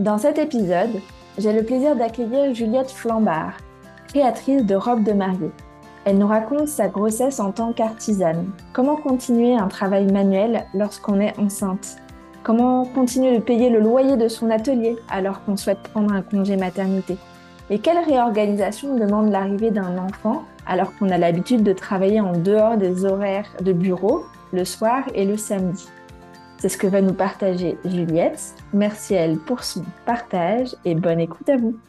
Dans cet épisode, j'ai le plaisir d'accueillir Juliette Flambard, créatrice de robes de mariée. Elle nous raconte sa grossesse en tant qu'artisane, comment continuer un travail manuel lorsqu'on est enceinte, comment continuer de payer le loyer de son atelier alors qu'on souhaite prendre un congé maternité, et quelle réorganisation demande l'arrivée d'un enfant alors qu'on a l'habitude de travailler en dehors des horaires de bureau le soir et le samedi? C'est ce que va nous partager Juliette. Merci à elle pour son partage et bonne écoute à vous.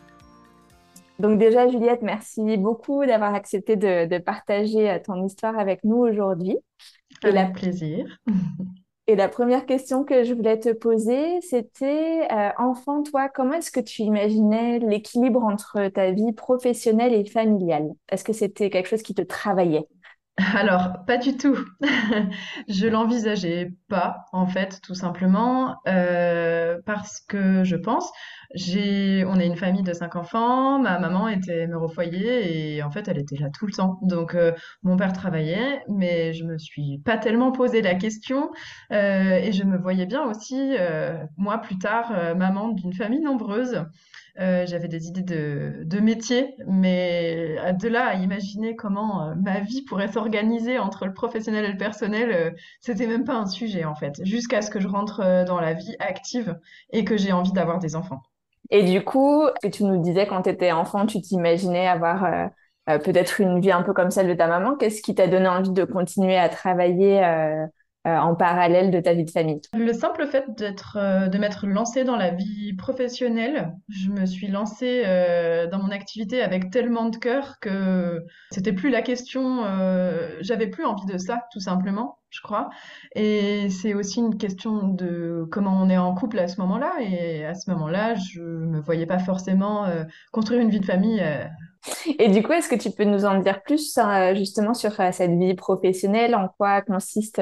Donc déjà, Juliette, merci beaucoup d'avoir accepté de, partager euh, ton histoire avec nous aujourd'hui. Avec la... plaisir. Et la première question que je voulais te poser, c'était, euh, enfant, toi, comment est-ce que tu imaginais l'équilibre entre ta vie professionnelle et familiale? Est-ce que c'était quelque chose qui te travaillait? Alors, pas du tout. Je l'envisageais pas, en fait, tout simplement, euh, parce que je pense, j'ai, on est une famille de cinq enfants, ma maman était mère au foyer et en fait, elle était là tout le temps. Donc, euh, mon père travaillait, mais je me suis pas tellement posé la question euh, et je me voyais bien aussi, moi, plus tard, maman d'une famille nombreuse. Euh, j'avais des idées de, de, métier, mais de là à imaginer comment euh, ma vie pourrait s'organiser entre le professionnel et le personnel, euh, c'était même pas un sujet en fait, jusqu'à ce que je rentre dans la vie active et que j'ai envie d'avoir des enfants. Et du coup, que tu nous disais quand tu étais enfant, tu t'imaginais avoir peut-être une vie un peu comme celle de ta maman. Qu'est-ce qui t'a donné envie de continuer à travailler euh, en parallèle de ta vie de famille? Le simple fait d'être, euh, de m'être lancée dans la vie professionnelle, je me suis lancée euh, dans mon activité avec tellement de cœur que c'était plus la question, j'avais plus envie de ça, tout simplement, je crois. Et c'est aussi une question de comment on est en couple à ce moment-là. Et à ce moment-là, je me voyais pas forcément construire une vie de famille. Et du coup, est-ce que tu peux nous en dire plus justement sur cette vie professionnelle, en quoi consiste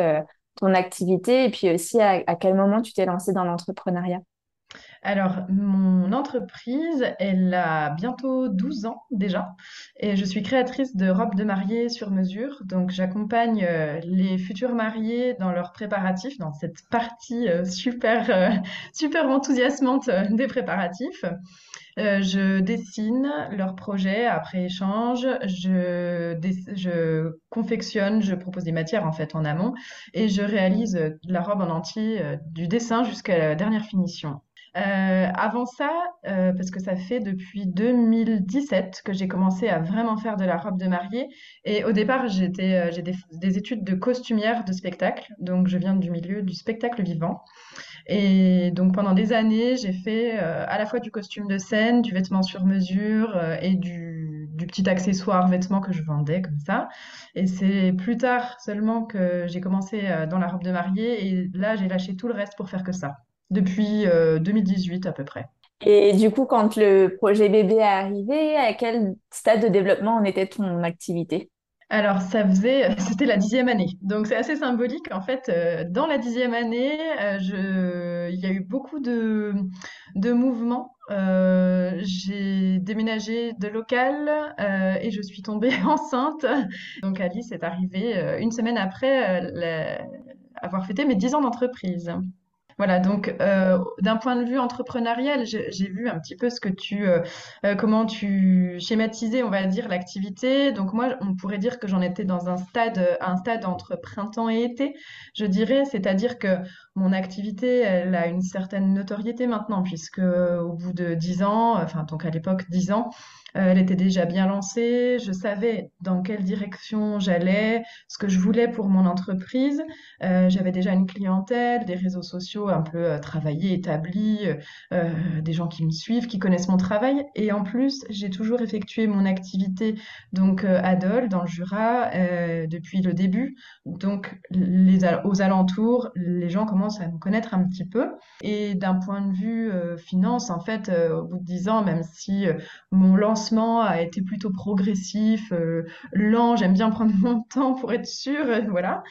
ton activité? Et puis aussi à, quel moment tu t'es lancé dans l'entrepreneuriat? Alors, mon entreprise, elle a bientôt 12 ans déjà et je suis créatrice de robes de mariée sur mesure. Donc, j'accompagne euh, les futurs mariés dans leurs préparatifs, dans cette partie euh, super, euh, super enthousiasmante des préparatifs. Je dessine leurs projets après échange, je, je confectionne, je propose des matières en fait en amont et je réalise la robe en entier du dessin jusqu'à la dernière finition. Euh, avant ça, parce que ça fait depuis 2017 que j'ai commencé à vraiment faire de la robe de mariée. Et au départ, j'étais, j'ai des, des, études de costumière de spectacle. Donc, je viens du milieu du spectacle vivant. Et donc pendant des années, j'ai fait euh, à la fois du costume de scène, du vêtement sur mesure euh, et du, du, petit accessoire vêtement que je vendais comme ça. Et c'est plus tard seulement que j'ai commencé euh, dans la robe de mariée et là j'ai lâché tout le reste pour faire que ça, depuis 2018 à peu près. Et du coup, quand le projet bébé est arrivé, à quel stade de développement en était ton activité? Alors, ça faisait, c'était la dixième année. Donc, c'est assez symbolique. En fait, euh, dans la dixième année, euh, je, il y a eu beaucoup de, de mouvements. Euh, j'ai déménagé de local et je suis tombée enceinte. Donc, Alice est arrivée une semaine après avoir fêté mes dix ans d'entreprise. Voilà, donc euh, d'un point de vue entrepreneurial, j'ai vu un petit peu ce que tu, euh, euh, comment tu schématisais, on va dire, l'activité. Donc moi, on pourrait dire que j'en étais dans un stade, un stade entre printemps et été, je dirais, c'est-à-dire que mon activité, elle a une certaine notoriété maintenant, puisque au bout de dix ans, enfin donc à l'époque dix ans, euh, elle était déjà bien lancée, je savais dans quelle direction j'allais, ce que je voulais pour mon entreprise. Euh, j'avais déjà une clientèle, des réseaux sociaux un peu euh, travaillés, établis, des gens qui me suivent, qui connaissent mon travail. Et en plus, j'ai toujours effectué mon activité donc à Dole, dans le Jura, depuis le début. Donc aux alentours, les gens commencent à me connaître un petit peu. Et d'un point de vue finance, en fait, au bout de dix ans, même si mon lancement a été plutôt progressif, euh, lent. J'aime bien prendre mon temps pour être sûre. voilà.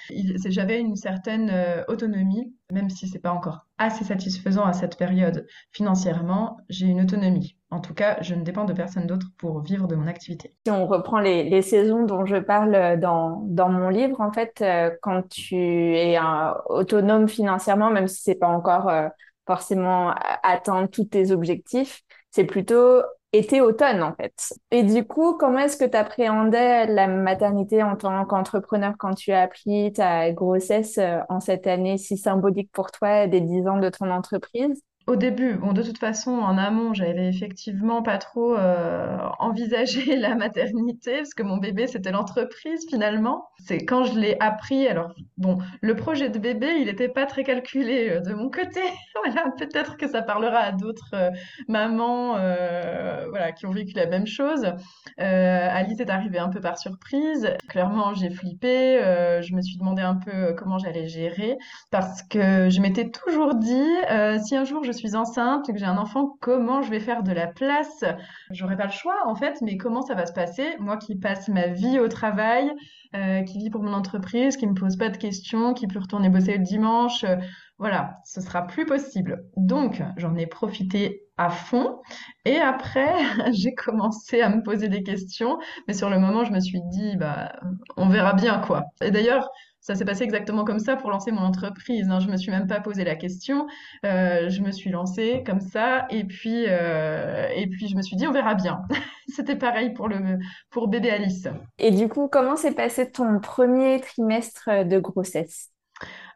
J'avais une certaine euh, autonomie, même si c'est pas encore assez satisfaisant à cette période financièrement. J'ai une autonomie. En tout cas, je ne dépends de personne d'autre pour vivre de mon activité. Si on reprend les, saisons dont je parle dans, dans mon livre, en fait, euh, quand tu es autonome financièrement, même si c'est pas encore forcément atteindre tous tes objectifs, c'est plutôt été-automne en fait. Et du coup, comment est-ce que tu appréhendais la maternité en tant qu'entrepreneur quand tu as appris ta grossesse euh, en cette année si symbolique pour toi des 10 ans de ton entreprise? Au début, bon, de toute façon, en amont, j'avais effectivement pas trop euh, envisagé la maternité, parce que mon bébé, c'était l'entreprise finalement. C'est quand je l'ai appris, alors bon, le projet de bébé, il n'était pas très calculé euh, de mon côté. voilà, peut-être que ça parlera à d'autres euh, mamans voilà, qui ont vécu la même chose. Alice est arrivée un peu par surprise. Clairement, j'ai flippé, je me suis demandé un peu comment j'allais gérer, parce que je m'étais toujours dit, si un jour je suis enceinte, que j'ai un enfant, comment je vais faire de la place? J'aurais pas le choix en fait, mais comment ça va se passer? Moi qui passe ma vie au travail, euh, qui vit pour mon entreprise, qui me pose pas de questions, qui peut retourner bosser le dimanche, euh, voilà, ce sera plus possible. Donc j'en ai profité à fond. Et après, j'ai commencé à me poser des questions, mais sur le moment, je me suis dit, bah, on verra bien quoi. Et d'ailleurs, ça s'est passé exactement comme ça pour lancer mon entreprise. Hein. Je me suis même pas posé la question. Euh, je me suis lancée comme ça et puis euh, et puis je me suis dit on verra bien. C'était pareil pour bébé Alice. Et du coup, comment s'est passé ton premier trimestre de grossesse?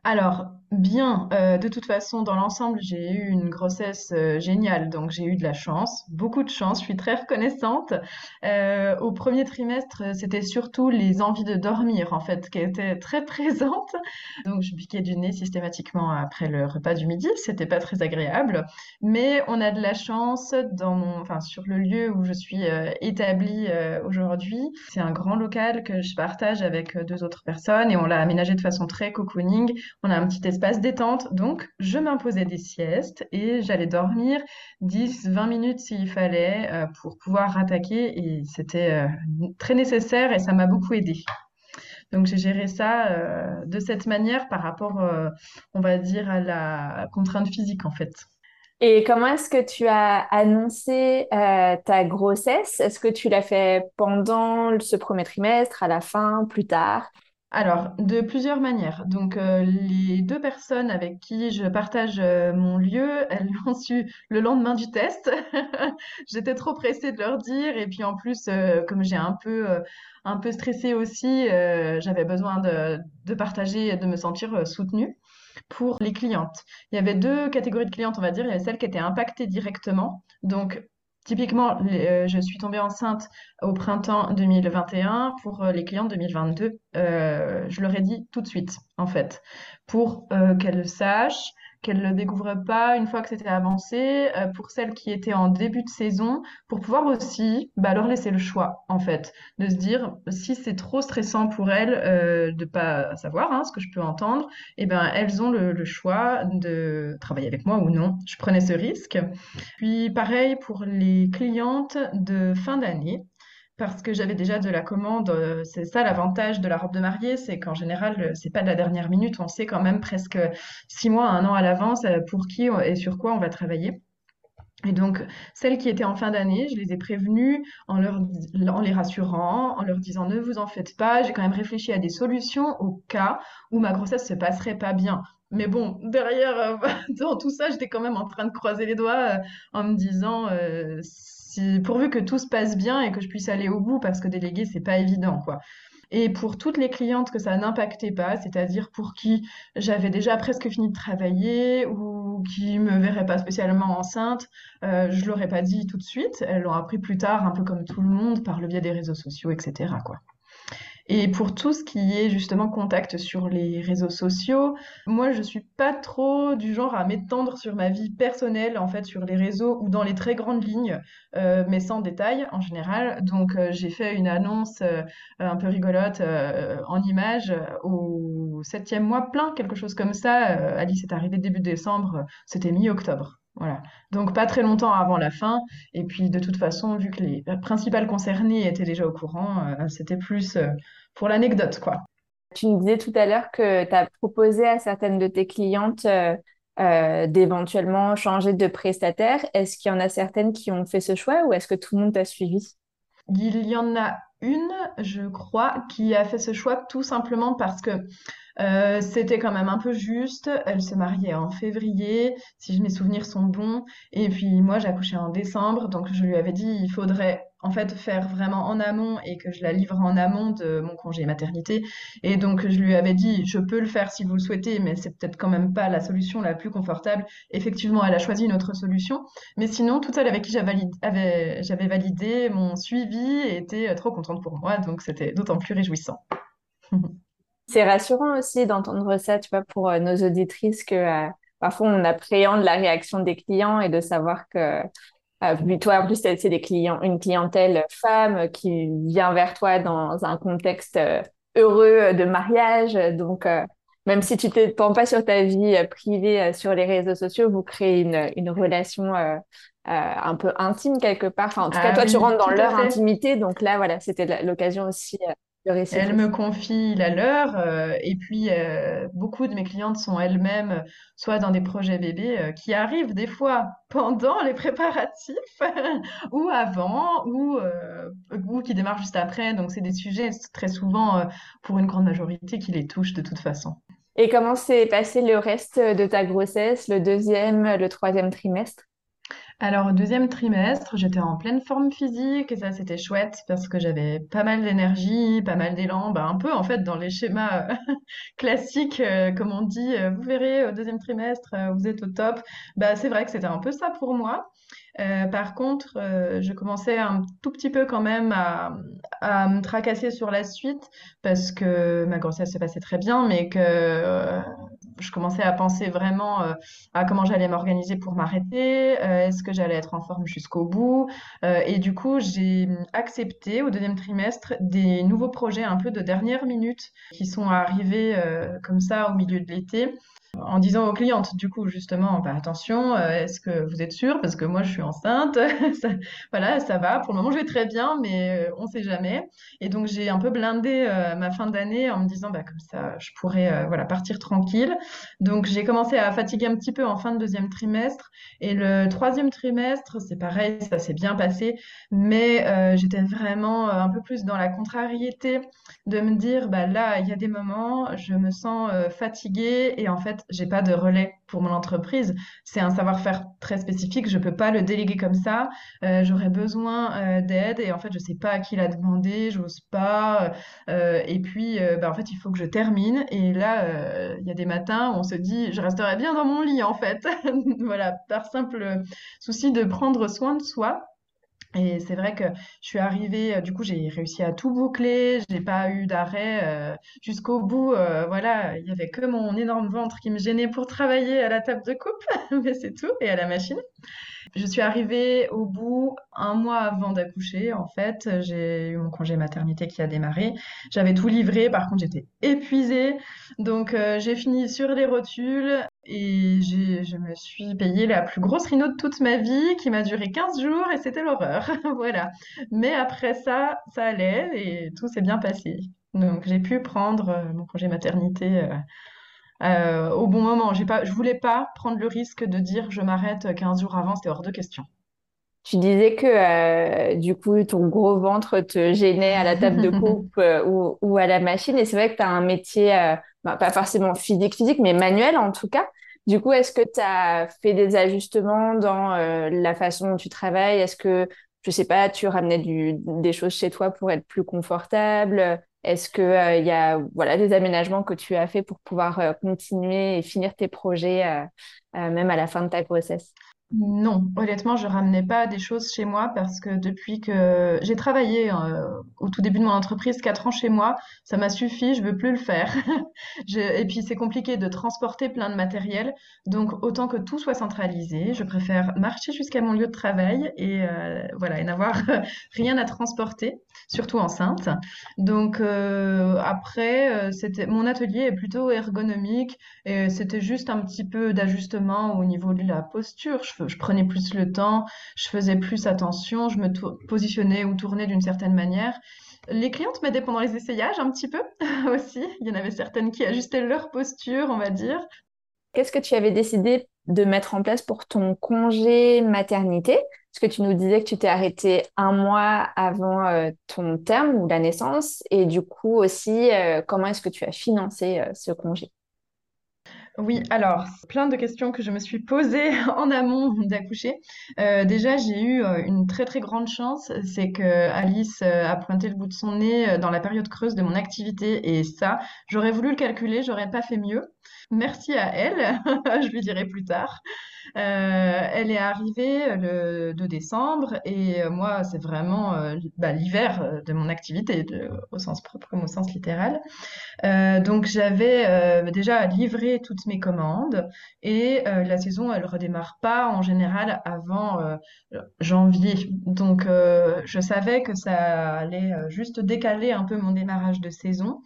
Alors, bien, euh, de toute façon, dans l'ensemble, j'ai eu une grossesse euh, géniale, donc j'ai eu de la chance, beaucoup de chance, je suis très reconnaissante. Euh, au premier trimestre, c'était surtout les envies de dormir, en fait, qui étaient très présentes. Donc, je piquais du nez systématiquement après le repas du midi, c'était pas très agréable, mais on a de la chance dans mon, enfin, sur le lieu où je suis établie aujourd'hui. C'est un grand local que je partage avec deux autres personnes et on l'a aménagé de façon très cocooning on a un petit espace détente, donc je m'imposais des siestes et j'allais dormir 10-20 minutes s'il fallait euh, pour pouvoir attaquer et c'était euh, très nécessaire et ça m'a beaucoup aidé. Donc j'ai géré ça euh, de cette manière par rapport, on va dire, à la contrainte physique en fait. Et comment est-ce que tu as annoncé ta grossesse? Est-ce que tu l'as fait pendant ce premier trimestre, à la fin, plus tard? Alors, de plusieurs manières. Donc, euh, les deux personnes avec qui je partage euh, mon lieu, elles l'ont su le lendemain du test. J'étais trop pressée de leur dire. Et puis, en plus, euh, comme j'ai un peu, un peu stressé aussi, j'avais besoin de, de partager et de me sentir soutenue pour les clientes. Il y avait deux catégories de clientes, on va dire. Il y avait celles qui étaient impactées directement. Donc, Typiquement, euh, je suis tombée enceinte au printemps 2021 pour euh, les clients 2022. Euh, je leur ai dit tout de suite, en fait, pour qu'elles sachent qu'elles ne le découvraient pas une fois que c'était avancé, euh, pour celles qui étaient en début de saison, pour pouvoir aussi bah, leur laisser le choix, en fait, de se dire si c'est trop stressant pour elles euh, de pas savoir hein, ce que je peux entendre, et eh ben elles ont le, le, choix de travailler avec moi ou non. Je prenais ce risque. Puis pareil pour les clientes de fin d'année parce que j'avais déjà de la commande. Euh, c'est ça l'avantage de la robe de mariée, c'est qu'en général, euh, c'est pas de la dernière minute. On sait quand même presque six mois, un an à l'avance euh, pour qui et sur quoi on va travailler. Et donc, celles qui étaient en fin d'année, je les ai prévenues en, les rassurant, en leur disant ne vous en faites pas, j'ai quand même réfléchi à des solutions au cas où ma grossesse se passerait pas bien. Mais bon, derrière, dans tout ça, j'étais quand même en train de croiser les doigts en me disant, si, pourvu que tout se passe bien et que je puisse aller au bout, parce que déléguer, c'est pas évident, quoi. Et pour toutes les clientes que ça n'impactait pas, c'est-à-dire pour qui j'avais déjà presque fini de travailler ou qui me verraient pas spécialement enceinte, euh, je l'aurais pas dit tout de suite. Elles l'ont appris plus tard, un peu comme tout le monde, par le biais des réseaux sociaux, etc. Quoi. Et pour tout ce qui est justement contact sur les réseaux sociaux, moi je suis pas trop du genre à m'étendre sur ma vie personnelle en fait sur les réseaux ou dans les très grandes lignes, euh, mais sans détails en général. Donc euh, j'ai fait une annonce euh, un peu rigolote en image au septième mois plein, quelque chose comme ça. Alice est arrivée début décembre, c'était mi-octobre. Voilà. Donc pas très longtemps avant la fin. Et puis de toute façon, vu que les principales concernées étaient déjà au courant, euh, c'était plus euh, pour l'anecdote, quoi. Tu me disais tout à l'heure que tu as proposé à certaines de tes clientes euh, d'éventuellement changer de prestataire. Est-ce qu'il y en a certaines qui ont fait ce choix ou est-ce que tout le monde t'a suivi? Il y en a une, je crois, qui a fait ce choix tout simplement parce que euh, c'était quand même un peu juste. Elle se mariait en février, si mes souvenirs sont bons. Et puis moi, j'accouchais en décembre, donc je lui avais dit il faudrait en fait faire vraiment en amont et que je la livre en amont de mon congé maternité. Et donc je lui avais dit je peux le faire si vous le souhaitez, mais c'est peut-être quand même pas la solution la plus confortable. Effectivement, elle a choisi une autre solution. Mais sinon, toutes celles avec qui j'avais validé mon suivi étaient trop contentes pour moi, donc c'était d'autant plus réjouissant. C'est rassurant aussi d'entendre ça, tu vois, pour euh, nos auditrices que euh, parfois on appréhende la réaction des clients et de savoir que euh, toi, en plus, c'est des clients, une clientèle femme qui vient vers toi dans un contexte heureux de mariage. Donc, même si tu ne t'étends pas sur ta vie privée sur les réseaux sociaux, vous créez une, une relation un peu intime quelque part. Enfin, en tout cas, ah toi, tu rentres dans leur intimité. Donc là, voilà, c'était l'occasion aussi elle me confie la leur, euh, et puis euh, beaucoup de mes clientes sont elles-mêmes euh, soit dans des projets bébés qui arrivent des fois pendant les préparatifs ou avant ou, ou qui démarrent juste après. Donc c'est des sujets très souvent pour une grande majorité qui les touchent de toute façon. Et comment s'est passé le reste de ta grossesse, le deuxième, le troisième trimestre? Alors, au deuxième trimestre, j'étais en pleine forme physique et ça, c'était chouette parce que j'avais pas mal d'énergie, pas mal d'élan, bah, un peu en fait dans les schémas euh, classiques, euh, comme on dit, euh, vous verrez, au deuxième trimestre, vous êtes au top. Bah, c'est vrai que c'était un peu ça pour moi. Par contre, je commençais un tout petit peu quand même à, me tracasser sur la suite parce que ma grossesse se passait très bien, mais que je commençais à penser vraiment à comment j'allais m'organiser pour m'arrêter, est-ce que j'allais être en forme jusqu'au bout. et du coup, j'ai accepté au deuxième trimestre des nouveaux projets un peu de dernière minute qui sont arrivés comme ça au milieu de l'été en disant aux clientes, du coup, justement, bah, attention, euh, est-ce que vous êtes sûre? Parce que moi, je suis enceinte. voilà, ça va. Pour le moment, je vais très bien, mais euh, on ne sait jamais. Et donc, j'ai un peu blindé euh, ma fin d'année en me disant, bah, comme ça, je pourrais voilà, partir tranquille. Donc, j'ai commencé à fatiguer un petit peu en fin de deuxième trimestre. Et le troisième trimestre, c'est pareil, ça s'est bien passé. Mais j'étais vraiment un peu plus dans la contrariété de me dire, bah, là, il y a des moments, je me sens fatiguée et en fait, j'ai pas de relais pour mon entreprise. C'est un savoir-faire très spécifique. Je peux pas le déléguer comme ça. Euh, j'aurais besoin euh, d'aide et en fait, je sais pas à qui la demander. J'ose pas. Euh, et puis, bah, en fait, il faut que je termine. Et là, il y a des matins où on se dit, je resterai bien dans mon lit en fait. voilà, par simple souci de prendre soin de soi. Et c'est vrai que je suis arrivée, euh, du coup, j'ai réussi à tout boucler, j'ai pas eu d'arrêt euh, jusqu'au bout. Euh, voilà, il y avait que mon énorme ventre qui me gênait pour travailler à la table de coupe, mais c'est tout, et à la machine. Je suis arrivée au bout un mois avant d'accoucher, en fait. J'ai eu mon congé maternité qui a démarré. J'avais tout livré, par contre, j'étais épuisée. Donc, j'ai fini sur les rotules et je me suis payée la plus grosse rhino de toute ma vie qui m'a duré 15 jours et c'était l'horreur. voilà. Mais après ça, ça allait et tout s'est bien passé. Donc, j'ai pu prendre mon congé maternité euh, au bon moment. J'ai pas, je voulais pas prendre le risque de dire je m'arrête 15 jours avant, c'était hors de question. Tu disais que euh, du coup, ton gros ventre te gênait à la table de coupe euh, ou, à la machine. Et c'est vrai que tu as un métier bah, pas forcément physique, physique, mais manuel en tout cas. Du coup, est-ce que tu as fait des ajustements dans euh, la façon dont tu travailles? Est-ce que, je sais pas, tu ramenais des choses chez toi pour être plus confortable? Est-ce que euh, il y a voilà des aménagements que tu as fait pour pouvoir euh, continuer et finir tes projets même à la fin de ta grossesse? Non, honnêtement, je ramenais pas des choses chez moi parce que depuis que j'ai travaillé euh, au tout début de mon entreprise, quatre ans chez moi, ça m'a suffi, je veux plus le faire. Et puis c'est compliqué de transporter plein de matériel, donc autant que tout soit centralisé, je préfère marcher jusqu'à mon lieu de travail et euh, voilà et n'avoir rien à transporter, surtout enceinte. Donc euh, après, mon atelier est plutôt ergonomique et c'était juste un petit peu d'ajustement au niveau de la posture. Je prenais plus le temps, je faisais plus attention, je me positionnais ou tournais d'une certaine manière. Les clientes m'aidaient pendant les essayages un petit peu aussi. Il y en avait certaines qui ajustaient leur posture, on va dire. Qu'est-ce que tu avais décidé de mettre en place pour ton congé maternité? Parce que tu nous disais que tu t'es arrêté un mois avant euh, ton terme ou la naissance. Et du coup aussi, euh, comment est-ce que tu as financé euh, ce congé? Oui, alors, plein de questions que je me suis posées en amont d'accoucher. Euh, déjà, j'ai eu euh, une très très grande chance, c'est que Alice euh, a pointé le bout de son nez dans la période creuse de mon activité et ça, j'aurais voulu le calculer, j'aurais pas fait mieux. Merci à elle, je lui dirai plus tard. Euh, elle est arrivée le 2 décembre et euh, moi, c'est vraiment euh, bah, l'hiver de mon activité, au sens propre comme au sens littéral. Donc j'avais déjà livré toutes mes commandes et la saison elle redémarre pas en général avant janvier. Donc je savais que ça allait juste décaler un peu mon démarrage de saison,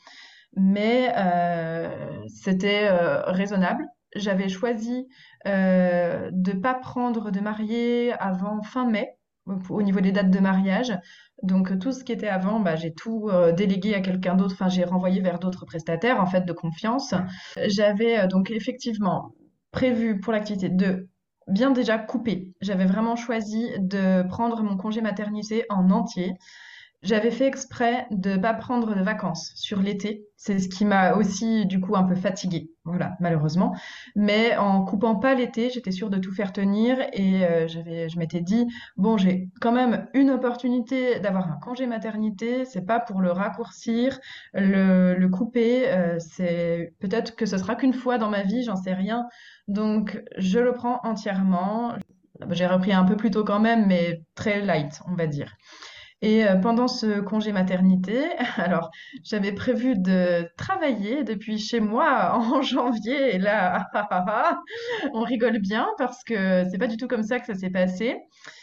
mais euh, c'était euh, raisonnable. J'avais choisi euh, de pas prendre de mariée avant fin mai au au niveau des dates de mariage. Donc tout ce qui était avant, bah, j'ai tout délégué à quelqu'un d'autre, enfin j'ai renvoyé vers d'autres prestataires en fait de confiance. J'avais donc effectivement prévu pour l'activité de bien déjà couper. J'avais vraiment choisi de prendre mon congé maternité en entier. J'avais fait exprès de ne pas prendre de vacances sur l'été. C'est ce qui m'a aussi, du coup, un peu fatiguée. Voilà, malheureusement. Mais en coupant pas l'été, j'étais sûre de tout faire tenir et euh, j'avais, je m'étais dit, bon, j'ai quand même une opportunité d'avoir un congé maternité. C'est pas pour le raccourcir, le, couper. euh, c'est peut-être que ce sera qu'une fois dans ma vie, j'en sais rien. Donc, je le prends entièrement. J'ai repris un peu plus tôt quand même, mais très light, on va dire. Et euh, pendant ce congé maternité, alors j'avais prévu de travailler depuis chez moi en janvier, et là, on rigole bien parce que c'est pas du tout comme ça que ça s'est passé.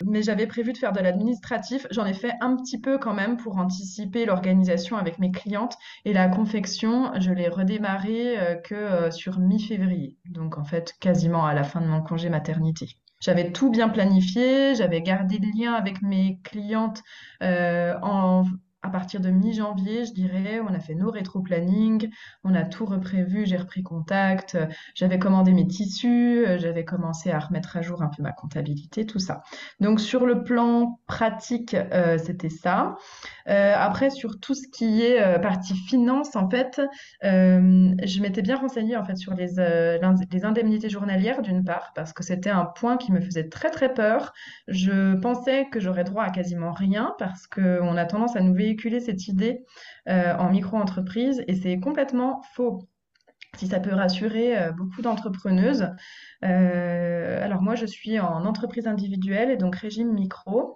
Mais j'avais prévu de faire de l'administratif. J'en ai fait un petit peu quand même pour anticiper l'organisation avec mes clientes. Et la confection, je l'ai redémarré euh, que euh, sur mi-février. Donc en fait, quasiment à la fin de mon congé maternité. J'avais tout bien planifié, j'avais gardé le lien avec mes clientes euh, en, à partir de mi-janvier, je dirais. On a fait nos rétro-planning, on a tout reprévu, j'ai repris contact, euh, j'avais commandé mes tissus, euh, j'avais commencé à remettre à jour un peu ma comptabilité, tout ça. Donc sur le plan pratique, euh, c'était ça. Après, sur tout ce qui est partie finance, en fait, je m'étais bien renseignée en fait sur les, indemnités journalières d'une part, parce que c'était un point qui me faisait très très peur. Je pensais que j'aurais droit à quasiment rien parce qu'on a tendance à nous véhiculer cette idée euh, en micro-entreprise et c'est complètement faux. Si ça peut rassurer euh, beaucoup d'entrepreneuses. Euh, alors moi, je suis en entreprise individuelle et donc régime micro.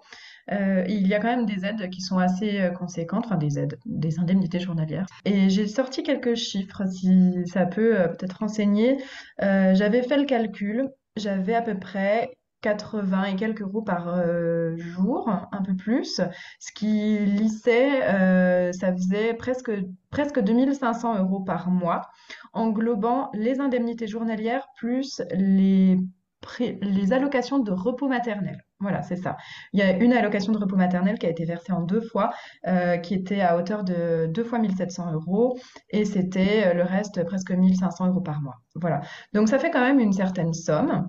Il y a quand même des aides qui sont assez conséquentes, enfin des aides, des indemnités journalières. Et j'ai sorti quelques chiffres, si ça peut peut-être renseigner. J'avais fait le calcul, j'avais à peu près 80 et quelques euros par euh, jour, un peu plus, ce qui lissait, euh, ça faisait presque, presque 2500 euros par mois, englobant les indemnités journalières plus les, les allocations de repos maternel. Voilà, c'est ça. Il y a une allocation de repos maternel qui a été versée en deux fois, euh, qui était à hauteur de deux fois 1700 euros, et c'était euh, le reste presque 1500 euros par mois. Voilà. Donc ça fait quand même une certaine somme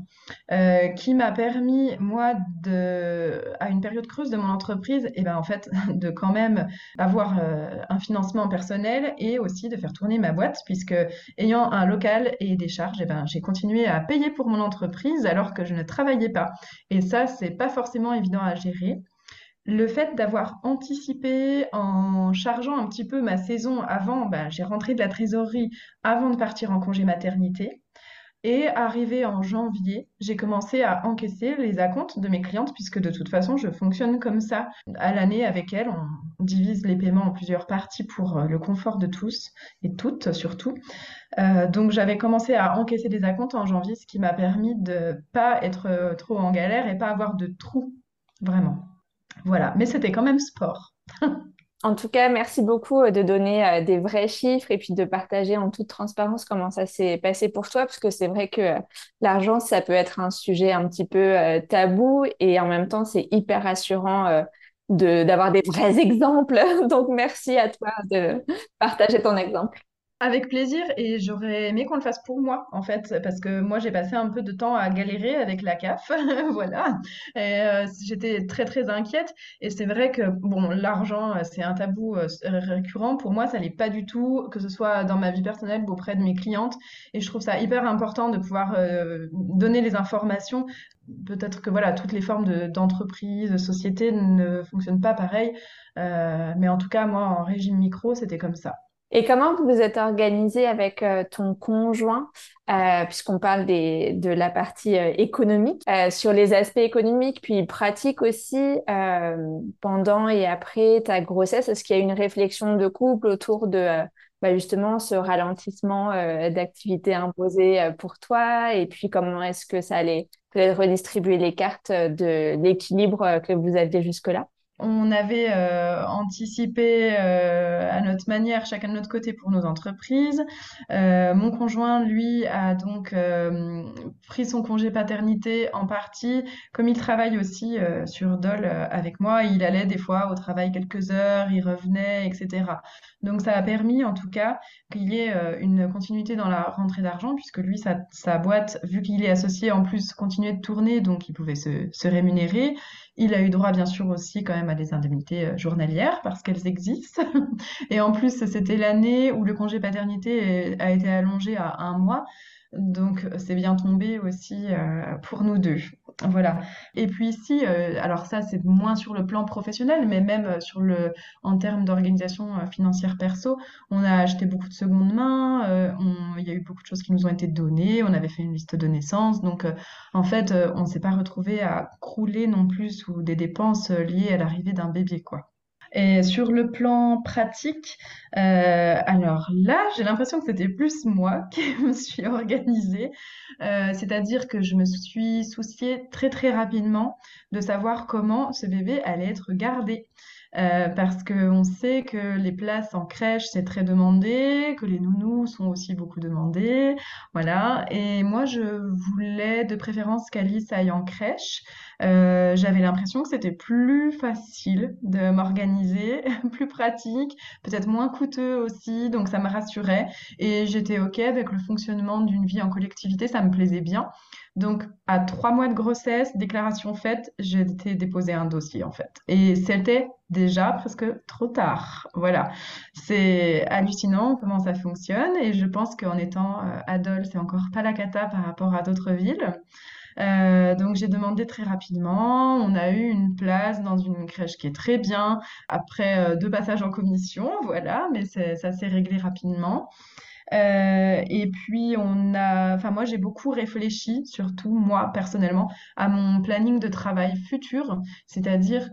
euh, qui m'a permis, moi, de, à une période creuse de mon entreprise, et eh ben en fait, de quand même avoir un financement personnel et aussi de faire tourner ma boîte, puisque ayant un local et des charges, eh ben j'ai continué à payer pour mon entreprise alors que je ne travaillais pas. Et ça, c'est pas forcément évident à gérer. Le fait d'avoir anticipé en chargeant un petit peu ma saison avant, ben, j'ai rentré de la trésorerie avant de partir en congé maternité. Et arrivé en janvier, j'ai commencé à encaisser les acomptes de mes clientes, puisque de toute façon, je fonctionne comme ça. À l'année, avec elles, on divise les paiements en plusieurs parties pour euh, le confort de tous, et toutes surtout. Euh, donc, j'avais commencé à encaisser des acomptes en janvier, ce qui m'a permis de pas être euh, trop en galère et pas avoir de trous, vraiment. Voilà, mais c'était quand même sport. En tout cas, merci beaucoup euh, de donner des vrais chiffres et puis de partager en toute transparence comment ça s'est passé pour toi, parce que c'est vrai que l'argent, ça peut être un sujet un petit peu tabou et en même temps, c'est hyper rassurant d'avoir des vrais exemples. Donc, merci à toi de partager ton exemple. Avec plaisir et j'aurais aimé qu'on le fasse pour moi en fait parce que moi j'ai passé un peu de temps à galérer avec la CAF voilà. Et euh, j'étais très très inquiète et c'est vrai que bon l'argent euh, c'est un tabou euh, récurrent. Pour moi ça l'est pas du tout que ce soit dans ma vie personnelle ou auprès de mes clientes et je trouve ça hyper important de pouvoir donner les informations. Peut-être que voilà toutes les formes de, d'entreprise de société ne fonctionnent pas pareil mais en tout cas moi en régime micro c'était comme ça et comment vous vous êtes organisé avec euh, ton conjoint, euh, puisqu'on parle de la partie euh, économique, sur les aspects économiques, puis pratiques aussi, pendant et après ta grossesse? Est-ce qu'il y a une réflexion de couple autour de bah, justement ce ralentissement d'activité imposée pour toi? Et puis comment est-ce que ça allait peut-être redistribuer les cartes de l'équilibre que vous aviez jusque-là? On avait euh, anticipé euh, à notre manière, chacun de notre côté pour nos entreprises. Euh, mon conjoint, lui, a donc pris son congé paternité en partie. Comme il travaille aussi sur Dole avec moi, il allait des fois au travail quelques heures, il revenait, etc. Donc ça a permis en tout cas qu'il y ait une continuité dans la rentrée d'argent, puisque lui, sa, boîte, vu qu'il est associé en plus, continuait de tourner, donc il pouvait se rémunérer. Il a eu droit, bien sûr, aussi quand même à des indemnités euh, journalières parce qu'elles existent. Et en plus, c'était l'année où le congé paternité a été allongé à un mois. Donc, c'est bien tombé aussi euh, pour nous deux. Voilà. Et puis ici, euh, alors ça, c'est moins sur le plan professionnel, mais même sur le, en termes d'organisation financière perso, on a acheté beaucoup de seconde main, il y a eu beaucoup de choses qui nous ont été données, on avait fait une liste de naissance. Donc, en fait, on ne s'est pas retrouvé à crouler non plus sous des dépenses liées à l'arrivée d'un bébé, quoi. Et sur le plan pratique, euh, alors là, j'ai l'impression que c'était plus moi qui me suis organisée, euh, c'est-à-dire que je me suis souciée très très rapidement de savoir comment ce bébé allait être gardé. Euh, parce qu'on sait que les places en crèche, c'est très demandé, que les nounous sont aussi beaucoup demandés. Voilà. Et moi, je voulais de préférence qu'Alice aille en crèche. Euh, j'avais l'impression que c'était plus facile de m'organiser, plus pratique, peut-être moins coûteux aussi, donc ça me rassurait. Et j'étais OK avec le fonctionnement d'une vie en collectivité, ça me plaisait bien. Donc, à trois mois de grossesse, déclaration faite, j'ai été déposer un dossier en fait. Et c'était déjà presque trop tard. Voilà. C'est hallucinant comment ça fonctionne. Et je pense qu'en étant euh, Adol, c'est encore pas la cata par rapport à d'autres villes. Euh, donc j'ai demandé très rapidement. On a eu une place dans une crèche qui est très bien après euh, deux passages en commission, voilà, mais ça s'est réglé rapidement. Euh, et puis, on a, enfin, moi, j'ai beaucoup réfléchi, surtout moi, personnellement, à mon planning de travail futur. C'est-à-dire,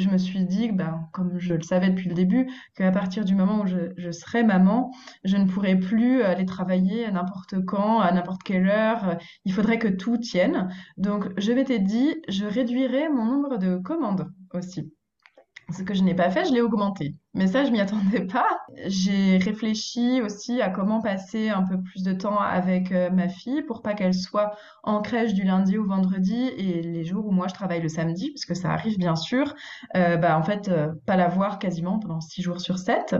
je me suis dit, ben, comme je le savais depuis le début, qu'à partir du moment où je, je serai maman, je ne pourrai plus aller travailler à n'importe quand, à n'importe quelle heure. Il faudrait que tout tienne. Donc, je m'étais dit, je réduirai mon nombre de commandes aussi. Ce que je n'ai pas fait, je l'ai augmenté. Mais ça, je m'y attendais pas. J'ai réfléchi aussi à comment passer un peu plus de temps avec euh, ma fille pour pas qu'elle soit en crèche du lundi au vendredi et les jours où moi je travaille le samedi, parce que ça arrive bien sûr, euh, bah en fait euh, pas la voir quasiment pendant six jours sur sept.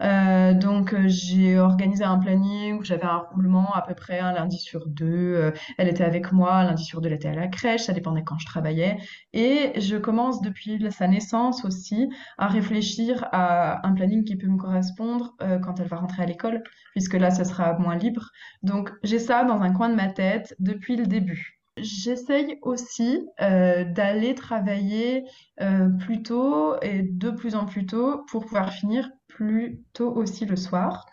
donc j'ai organisé un planning où j'avais un roulement à peu près un lundi sur deux. elle était avec moi, un lundi sur deux elle était à la crèche, ça dépendait quand je travaillais. Et je commence depuis sa naissance aussi à réfléchir à un planning qui peut me correspondre euh, quand elle va rentrer à l'école, puisque là, ce sera moins libre. Donc, j'ai ça dans un coin de ma tête depuis le début. J'essaye aussi euh, d'aller travailler euh, plus tôt et de plus en plus tôt pour pouvoir finir plus tôt aussi le soir.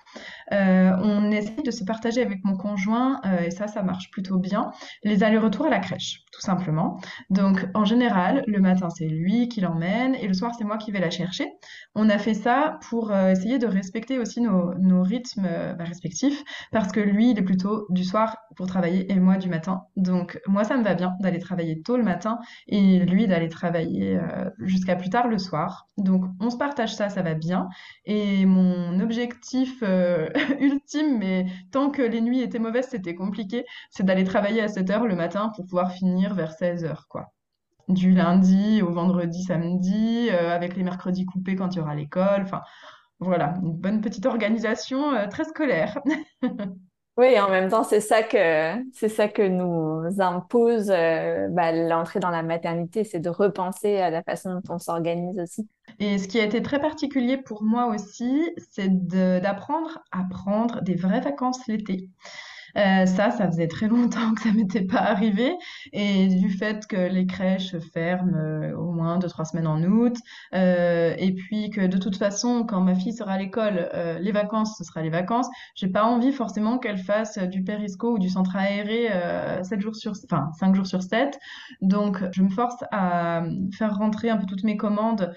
Euh, on essaye de se partager avec mon conjoint, euh, et ça, ça marche plutôt bien, les allers-retours à la crèche, tout simplement. Donc, en général, le matin, c'est lui qui l'emmène, et le soir, c'est moi qui vais la chercher. On a fait ça pour euh, essayer de respecter aussi nos, rythmes bah, respectifs, parce que lui, il est plutôt du soir pour travailler, et moi du matin. Donc, moi, ça me va bien d'aller travailler tôt le matin, et lui d'aller travailler jusqu'à plus tard le soir. Donc, on se partage ça, ça va bien. Et mon objectif ultime, mais tant que les nuits étaient mauvaises, c'était compliqué, c'est d'aller travailler à 7 heures le matin pour pouvoir finir vers 16 heures, quoi. Du lundi au vendredi, samedi, euh, avec les mercredis coupés quand il y aura l'école. Enfin, voilà, une bonne petite organisation euh, très scolaire. Oui, en même temps, c'est ça que c'est ça que nous impose euh, bah, l'entrée dans la maternité, c'est de repenser à la façon dont on s'organise aussi. Et ce qui a été très particulier pour moi aussi, c'est d'apprendre à prendre des vraies vacances l'été. Euh, ça, ça faisait très longtemps que ça m'était pas arrivé. Et du fait que les crèches ferment euh, au moins deux, trois semaines en août, euh, et puis que de toute façon, quand ma fille sera à l'école, euh, les vacances, ce sera les vacances, j'ai pas envie forcément qu'elle fasse du périsco ou du centre aéré 7 jours sur, enfin, 5 jours sur 7. Donc, je me force à faire rentrer un peu toutes mes commandes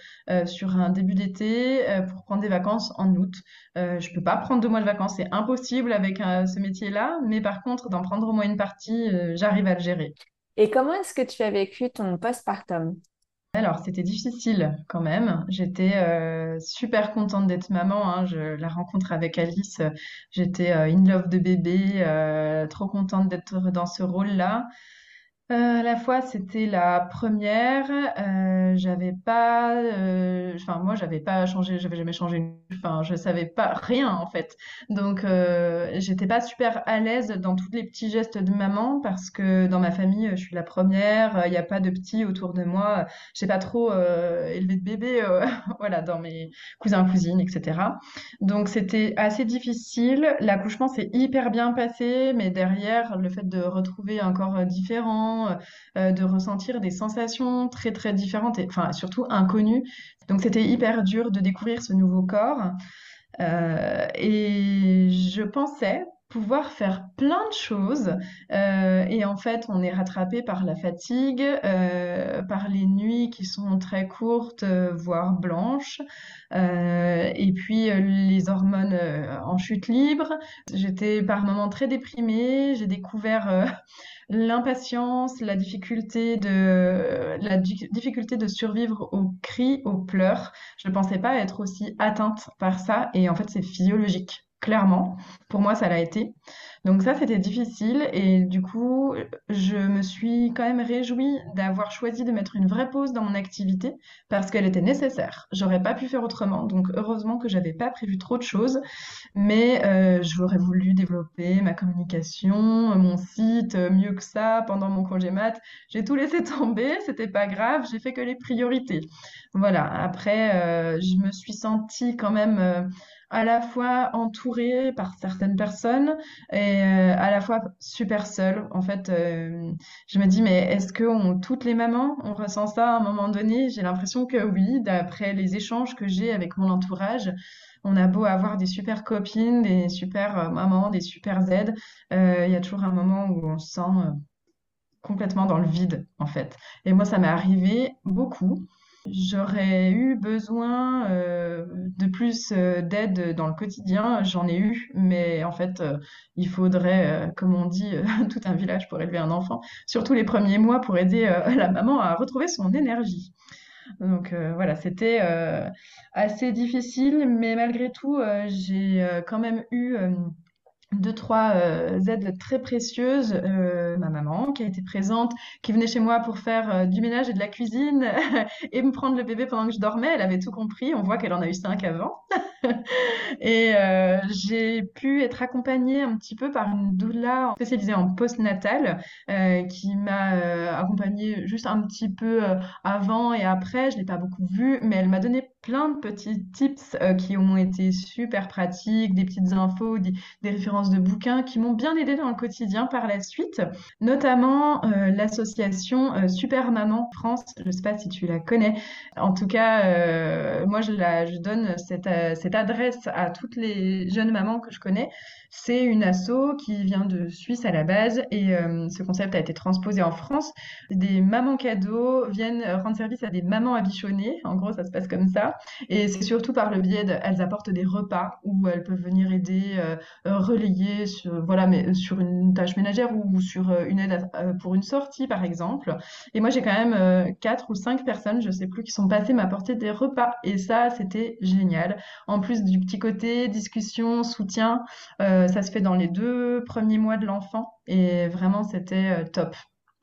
sur un début d'été pour prendre des vacances en août. je peux pas prendre deux mois de vacances, c'est impossible avec ce métier-là mais par contre, d'en prendre au moins une partie, euh, j'arrive à le gérer. Et comment est-ce que tu as vécu ton postpartum? Alors, c'était difficile quand même. J'étais euh, super contente d'être maman. Hein. Je, la rencontre avec Alice, j'étais euh, in love de bébé, trop contente d'être dans ce rôle-là. Euh, à la fois, c'était la première. Euh, j'avais pas, euh, enfin moi, j'avais pas changé, j'avais jamais changé. Une, enfin, je savais pas rien en fait. Donc, euh, j'étais pas super à l'aise dans tous les petits gestes de maman parce que dans ma famille, je suis la première. Il n'y a pas de petits autour de moi. J'ai pas trop élevé de bébé, voilà, dans mes cousins cousines, etc. Donc, c'était assez difficile. L'accouchement s'est hyper bien passé, mais derrière, le fait de retrouver un corps différent euh, euh, de ressentir des sensations très très différentes et enfin surtout inconnues. Donc c'était hyper dur de découvrir ce nouveau corps. Euh, et je pensais pouvoir faire plein de choses et en fait on est rattrapé par la fatigue, par les nuits qui sont très courtes, voire blanches, et puis les hormones en chute libre. J'étais par moments très déprimée, j'ai découvert l'impatience, la difficulté de la difficulté de survivre aux cris, aux pleurs. Je ne pensais pas être aussi atteinte par ça et en fait c'est physiologique clairement. Pour moi, ça l'a été. Donc ça, c'était difficile et du coup, je me suis quand même réjouie d'avoir choisi de mettre une vraie pause dans mon activité parce qu'elle était nécessaire. J'aurais pas pu faire autrement. Donc heureusement que j'avais pas prévu trop de choses, mais euh, j'aurais voulu développer ma communication, mon site mieux que ça pendant mon congé mat. J'ai tout laissé tomber, c'était pas grave, j'ai fait que les priorités. Voilà. Après, euh, je me suis sentie quand même euh, à la fois entourée par certaines personnes et euh, à la fois super seule. En fait, euh, je me dis, mais est-ce que toutes les mamans, on ressent ça à un moment donné? J'ai l'impression que oui, d'après les échanges que j'ai avec mon entourage. On a beau avoir des super copines, des super euh, mamans, des super aides, il y a toujours un moment où on se sent complètement dans le vide, en fait. Et moi, ça m'est arrivé beaucoup. J'aurais eu besoin euh, de plus euh, d'aide dans le quotidien, j'en ai eu, mais en fait, euh, il faudrait, comme on dit, tout un village pour élever un enfant, surtout les premiers mois pour aider la maman à retrouver son énergie. Donc voilà, c'était assez difficile, mais malgré tout, j'ai quand même eu deux, trois euh, aides très précieuses. Euh, ma maman qui a été présente, qui venait chez moi pour faire euh, du ménage et de la cuisine et me prendre le bébé pendant que je dormais. Elle avait tout compris. On voit qu'elle en a eu cinq avant. et j'ai pu être accompagnée un petit peu par une doula spécialisée en postnatal qui m'a accompagnée juste un petit peu avant et après. Je l'ai pas beaucoup vue, mais elle m'a donné plein de petits tips qui ont été super pratiques, des petites infos, des, références de bouquins qui m'ont bien aidé dans le quotidien par la suite, notamment euh, l'association euh, Super Maman France. Je ne sais pas si tu la connais. En tout cas, euh, moi, je donne cette, cette adresse à toutes les jeunes mamans que je connais. C'est une asso qui vient de Suisse à la base et ce concept a été transposé en France. Des mamans cadeaux viennent rendre service à des mamans abichonnées. En gros, ça se passe comme ça. Et c'est surtout par le biais d'elles apportent des repas où elles peuvent venir aider, relayer sur, voilà, mais sur une tâche ménagère ou, sur euh, une aide euh, pour une sortie, par exemple. Et moi, j'ai quand même euh, quatre ou cinq personnes, je sais plus, qui sont passées m'apporter des repas. Et ça, c'était génial. En plus du petit côté discussion, soutien, ça se fait dans les deux premiers mois de l'enfant. Et vraiment, c'était top.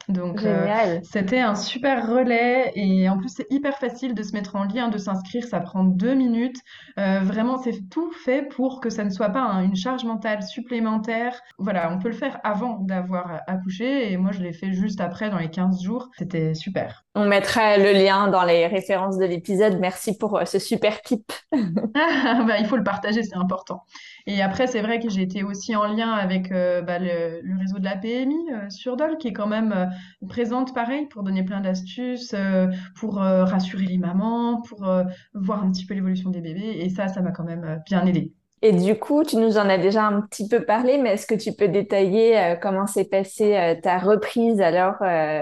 Donc, euh, c'était un super relais et en plus, c'est hyper facile de se mettre en lien, de s'inscrire. Ça prend deux minutes. Euh, vraiment, c'est tout fait pour que ça ne soit pas une charge mentale supplémentaire. Voilà, on peut le faire avant d'avoir accouché et moi, je l'ai fait juste après, dans les 15 jours. C'était super. On mettra le lien dans les références de l'épisode. Merci pour euh, ce super tip. bah, il faut le partager, c'est important. Et après, c'est vrai que j'ai été aussi en lien avec bah, le, réseau de la PMI sur Dol, qui est quand même présente pareil pour donner plein d'astuces, euh, pour euh, rassurer les mamans, pour euh, voir un petit peu l'évolution des bébés. Et ça, ça m'a quand même bien aidé. Et du coup, tu nous en as déjà un petit peu parlé, mais est-ce que tu peux détailler comment s'est passée ta reprise alors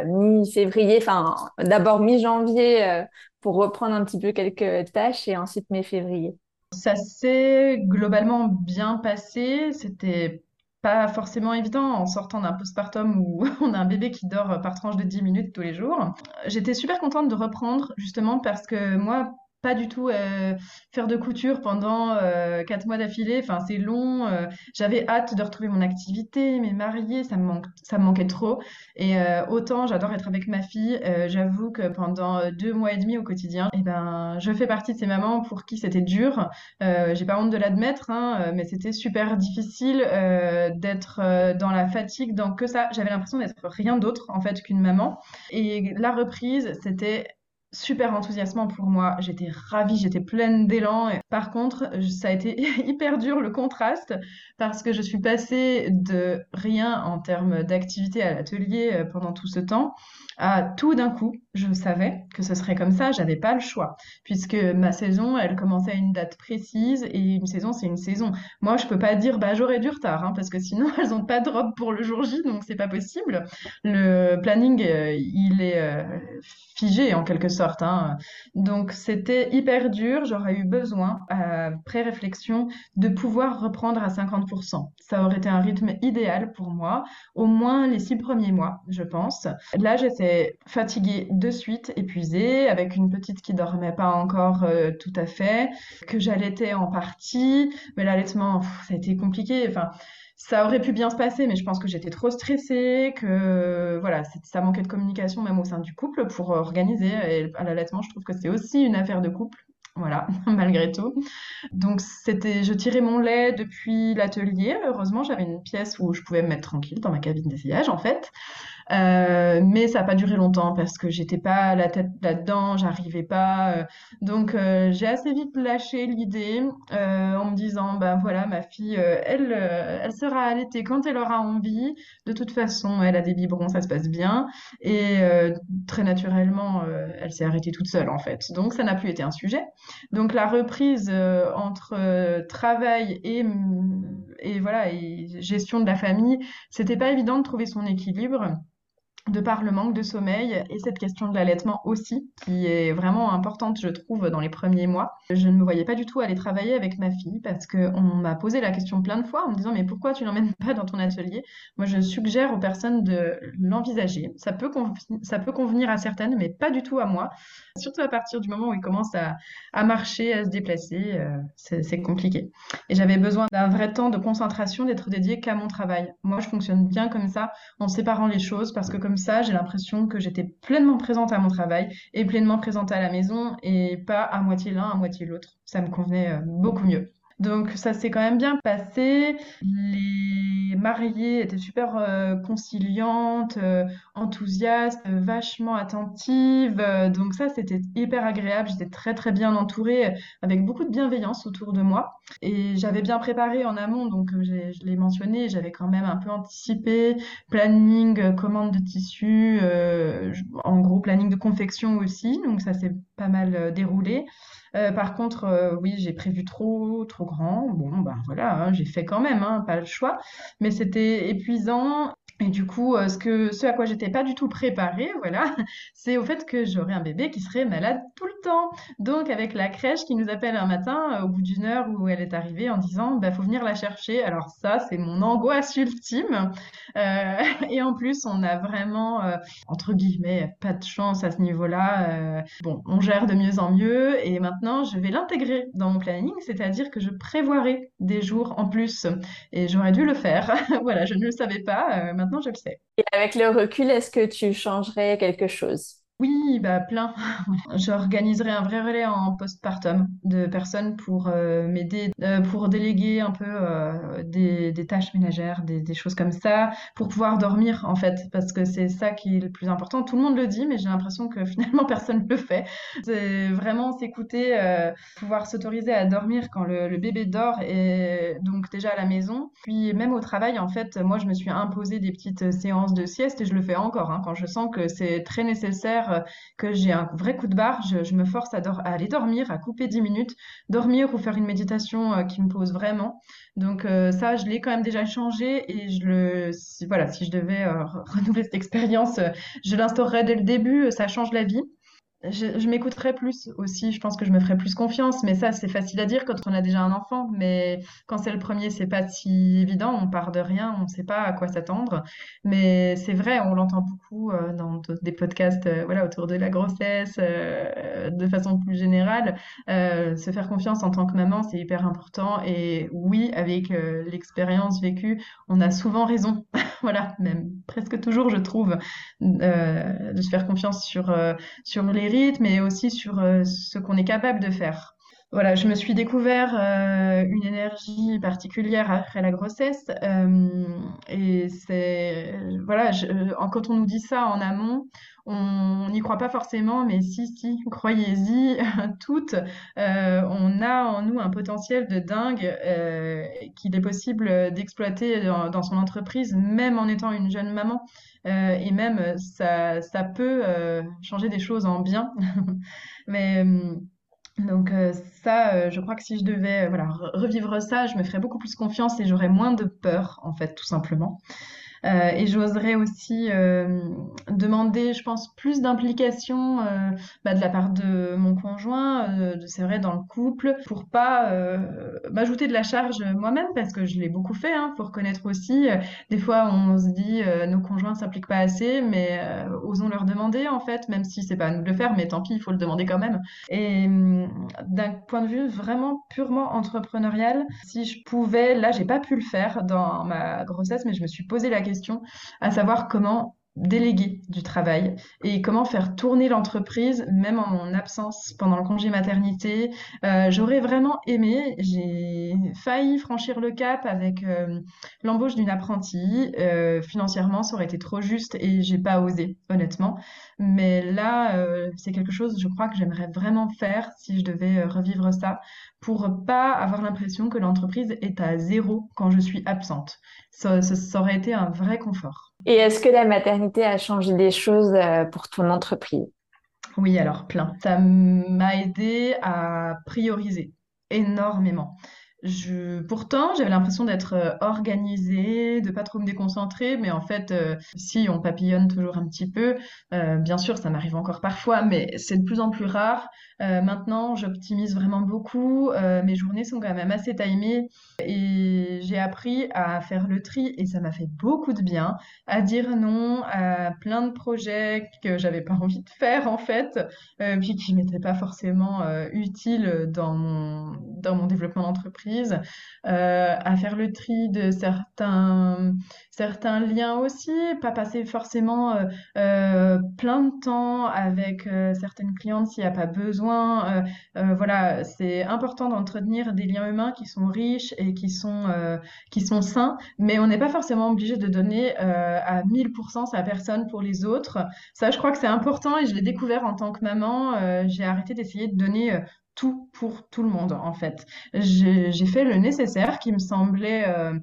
mi-février, enfin d'abord mi-janvier pour reprendre un petit peu quelques tâches et ensuite mi-février? Ça s'est globalement bien passé. C'était pas forcément évident en sortant d'un postpartum où on a un bébé qui dort par tranche de 10 minutes tous les jours. J'étais super contente de reprendre justement parce que moi, pas du tout euh, faire de couture pendant euh, quatre mois d'affilée. Enfin, c'est long. Euh, j'avais hâte de retrouver mon activité, mais mariée, ça me manque, ça me manquait trop. Et autant j'adore être avec ma fille, j'avoue que pendant deux mois et demi au quotidien, eh ben, je fais partie de ces mamans pour qui c'était dur. j'ai pas honte de l'admettre, hein, mais c'était super difficile d'être dans la fatigue, dans que ça. J'avais l'impression d'être rien d'autre en fait qu'une maman. Et la reprise, c'était super enthousiasmant pour moi. J'étais ravie, j'étais pleine d'élan. Par contre, ça a été hyper dur le contraste parce que je suis passée de rien en termes d'activité à l'atelier euh, pendant tout ce temps à tout d'un coup, je savais que ce serait comme ça, j'avais pas le choix puisque ma saison, elle commençait à une date précise et une saison, c'est une saison. Moi, je peux pas dire bah j'aurais du retard hein, parce que sinon elles ont pas de robe pour le jour J, donc c'est pas possible. Le planning, euh, il est euh, figé en quelque sorte. Hein. Donc c'était hyper dur. J'aurais eu besoin, après réflexion, de pouvoir reprendre à 50%. Ça aurait été un rythme idéal pour moi, au moins les six premiers mois, je pense. Là, j'étais fatiguée de suite, épuisée, avec une petite qui dormait pas encore euh, tout à fait, que j'allaitais en partie, mais l'allaitement, ça a été compliqué. Enfin, ça aurait pu bien se passer, mais je pense que j'étais trop stressée, que voilà, ça manquait de communication même au sein du couple pour organiser. Et à l'allaitement, je trouve que c'est aussi une affaire de couple. Voilà, malgré tout. Donc c'était, je tirais mon lait depuis l'atelier. Heureusement, j'avais une pièce où je pouvais me mettre tranquille dans ma cabine d'essayage en fait. Euh, mais ça n'a pas duré longtemps parce que j'étais pas la tête là-dedans, j'arrivais pas. Euh. donc euh, j'ai assez vite lâché l'idée en me disant ben voilà ma fille elle elle sera allaitée quand elle aura envie. De toute façon elle a des biberons, ça se passe bien et très naturellement elle s'est arrêtée toute seule en fait. Donc ça n'a plus été un sujet. Donc la reprise entre travail et et voilà et gestion de la famille, c'était pas évident de trouver son équilibre. De par le manque de sommeil et cette question de l'allaitement aussi, qui est vraiment importante, je trouve, dans les premiers mois. Je ne me voyais pas du tout aller travailler avec ma fille parce qu'on m'a posé la question plein de fois en me disant mais pourquoi tu l'emmènes pas dans ton atelier? Moi, je suggère aux personnes de l'envisager. Ça peut, ça peut convenir à certaines, mais pas du tout à moi. Surtout à partir du moment où il commence à, marcher, à se déplacer, euh, c'est compliqué. Et j'avais besoin d'un vrai temps de concentration, d'être dédié qu'à mon travail. Moi, je fonctionne bien comme ça, en séparant les choses, parce que comme ça, j'ai l'impression que j'étais pleinement présente à mon travail et pleinement présente à la maison, et pas à moitié l'un, à moitié l'autre. Ça me convenait euh, beaucoup mieux. Donc ça s'est quand même bien passé. Les mariées étaient super euh, conciliantes, euh, enthousiastes, vachement attentives. donc ça, c'était hyper agréable. J'étais très très bien entourée, avec beaucoup de bienveillance autour de moi. Et j'avais bien préparé en amont, donc je l'ai mentionné, j'avais quand même un peu anticipé, planning, commande de tissus, euh, en gros planning de confection aussi. Donc ça s'est pas mal déroulé. Euh, par contre, euh, oui, j'ai prévu trop, trop grand. Bon, ben voilà, hein, j'ai fait quand même, hein, pas le choix. Mais c'était épuisant et du coup, euh, ce, à quoi j'étais pas du tout préparée, voilà, c'est au fait que j'aurais un bébé qui serait malade tout le temps. Donc, avec la crèche qui nous appelle un matin, euh, au bout d'une heure où elle est arrivée, en disant, bah, faut venir la chercher. Alors ça, c'est mon angoisse ultime. Euh, et en plus, on a vraiment, entre guillemets, pas de chance à ce niveau-là. bon, on gère de mieux en mieux. Et maintenant, je vais l'intégrer dans mon planning, c'est-à-dire que je prévoirai des jours en plus. Et j'aurais dû le faire. voilà, je ne le savais pas. maintenant, je le sais. Et avec le recul, est-ce que tu changerais quelque chose? Oui, bah plein. J'organiserai un vrai relais en postpartum de personnes pour euh, m'aider, euh, pour déléguer un peu euh, des, tâches ménagères, des, choses comme ça, pour pouvoir dormir en fait, parce que c'est ça qui est le plus important. Tout le monde le dit, mais j'ai l'impression que finalement personne ne le fait. C'est vraiment s'écouter, pouvoir s'autoriser à dormir quand le, le, bébé dort et donc déjà à la maison. Puis même au travail, en fait, moi je me suis imposé des petites séances de sieste et je le fais encore hein, quand je sens que c'est très nécessaire euh, que j'ai un vrai coup de barre, je, me force à, aller dormir, à couper 10 minutes, dormir ou faire une méditation euh, qui me pose vraiment. Donc euh, ça, je l'ai quand même déjà changé et je le, voilà, si je devais renouveler cette expérience, je l'instaurerais dès le début, ça change la vie. Je, m'écouterais plus aussi, je pense que je me ferais plus confiance, mais ça c'est facile à dire quand on a déjà un enfant, mais quand c'est le premier c'est pas si évident, on part de rien, on sait pas à quoi s'attendre, mais c'est vrai, on l'entend beaucoup euh, dans des podcasts euh, voilà, autour de la grossesse, euh, de façon plus générale, se faire confiance en tant que maman c'est hyper important, et oui, avec l'expérience vécue, on a souvent raison, voilà, même presque toujours je trouve, de se faire confiance sur, sur les et aussi sur euh, ce qu'on est capable de faire. Voilà, je me suis découvert euh, une énergie particulière après la grossesse euh, et c'est voilà, quand on nous dit ça en amont, on n'y croit pas forcément, mais si, si, croyez-y toutes, on a en nous un potentiel de dingue qu'il est possible d'exploiter dans, son entreprise, même en étant une jeune maman. Euh, et même, euh, ça, ça peut euh, changer des choses en bien. Mais donc ça, je crois que si je devais voilà, revivre ça, je me ferais beaucoup plus confiance et j'aurais moins de peur, en fait, tout simplement. Euh, et j'oserais aussi euh, demander, je pense, plus d'implication euh, bah, de la part de mon conjoint, c'est vrai, dans le couple, pour pas m'ajouter de la charge moi-même, parce que je l'ai beaucoup fait, hein, faut reconnaître aussi. des fois, on se dit, nos conjoints s'impliquent pas assez, mais osons leur demander, en fait, même si c'est pas à nous de le faire, mais tant pis, il faut le demander quand même. Et hum, d'un point de vue vraiment purement entrepreneurial, si je pouvais, là, j'ai pas pu le faire dans ma grossesse, mais je me suis posé la question à savoir comment déléguer du travail et comment faire tourner l'entreprise même en mon absence pendant le congé maternité. Euh, j'aurais vraiment aimé, j'ai failli franchir le cap avec euh, l'embauche d'une apprentie. Euh, financièrement, ça aurait été trop juste et j'ai pas osé, honnêtement. Mais là, c'est quelque chose, je crois, que j'aimerais vraiment faire si je devais revivre ça pour pas avoir l'impression que l'entreprise est à zéro quand je suis absente. Ça, ça, aurait été un vrai confort. Et est-ce que la maternité a changé des choses euh, pour ton entreprise? Oui, alors plein. Ça m'a aidé à prioriser énormément. Pourtant, j'avais l'impression d'être euh, organisée, de pas trop me déconcentrer, mais en fait, euh, si on papillonne toujours un petit peu, euh, bien sûr, ça m'arrive encore parfois, mais c'est de plus en plus rare. maintenant, j'optimise vraiment beaucoup. mes journées sont quand même assez timées et j'ai appris à faire le tri et ça m'a fait beaucoup de bien, à dire non à plein de projets que j'avais pas envie de faire en fait, puis qui m'étaient pas forcément utiles dans mon développement d'entreprise euh, à faire le tri de certains, certains liens aussi, pas passer forcément euh, euh, plein de temps avec certaines clientes s'il n'y a pas besoin. voilà, c'est important d'entretenir des liens humains qui sont riches et qui sont, qui sont sains, mais on n'est pas forcément obligé de donner à 1000% sa personne pour les autres. Ça, je crois que c'est important et je l'ai découvert en tant que maman. j'ai arrêté d'essayer de donner tout pour tout le monde, en fait. J'ai fait le nécessaire qui me semblait euh,